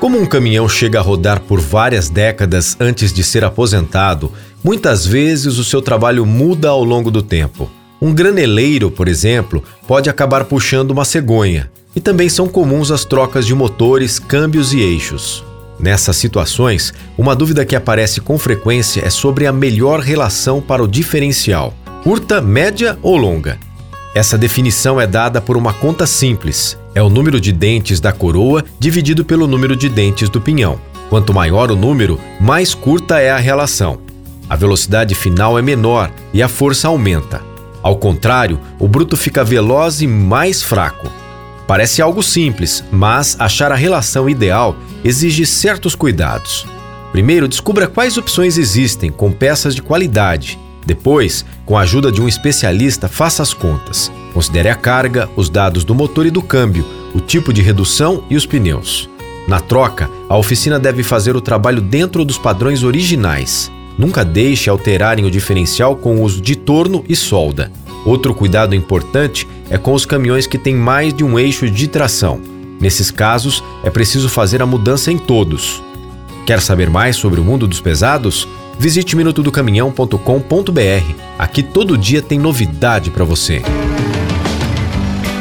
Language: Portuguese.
Como um caminhão chega a rodar por várias décadas antes de ser aposentado, muitas vezes o seu trabalho muda ao longo do tempo. Um graneleiro, por exemplo, pode acabar puxando uma cegonha, e também são comuns as trocas de motores, câmbios e eixos. Nessas situações, uma dúvida que aparece com frequência é sobre a melhor relação para o diferencial: curta, média ou longa. Essa definição é dada por uma conta simples: é o número de dentes da coroa dividido pelo número de dentes do pinhão. Quanto maior o número, mais curta é a relação. A velocidade final é menor e a força aumenta. Ao contrário, o bruto fica veloz e mais fraco. Parece algo simples, mas achar a relação ideal exige certos cuidados. Primeiro, descubra quais opções existem com peças de qualidade. Depois, com a ajuda de um especialista, faça as contas. Considere a carga, os dados do motor e do câmbio, o tipo de redução e os pneus. Na troca, a oficina deve fazer o trabalho dentro dos padrões originais. Nunca deixe alterarem o diferencial com o uso de torno e solda. Outro cuidado importante é com os caminhões que têm mais de um eixo de tração. Nesses casos, é preciso fazer a mudança em todos. Quer saber mais sobre o mundo dos pesados? Visite minutodocaminhão.com.br. Aqui todo dia tem novidade para você.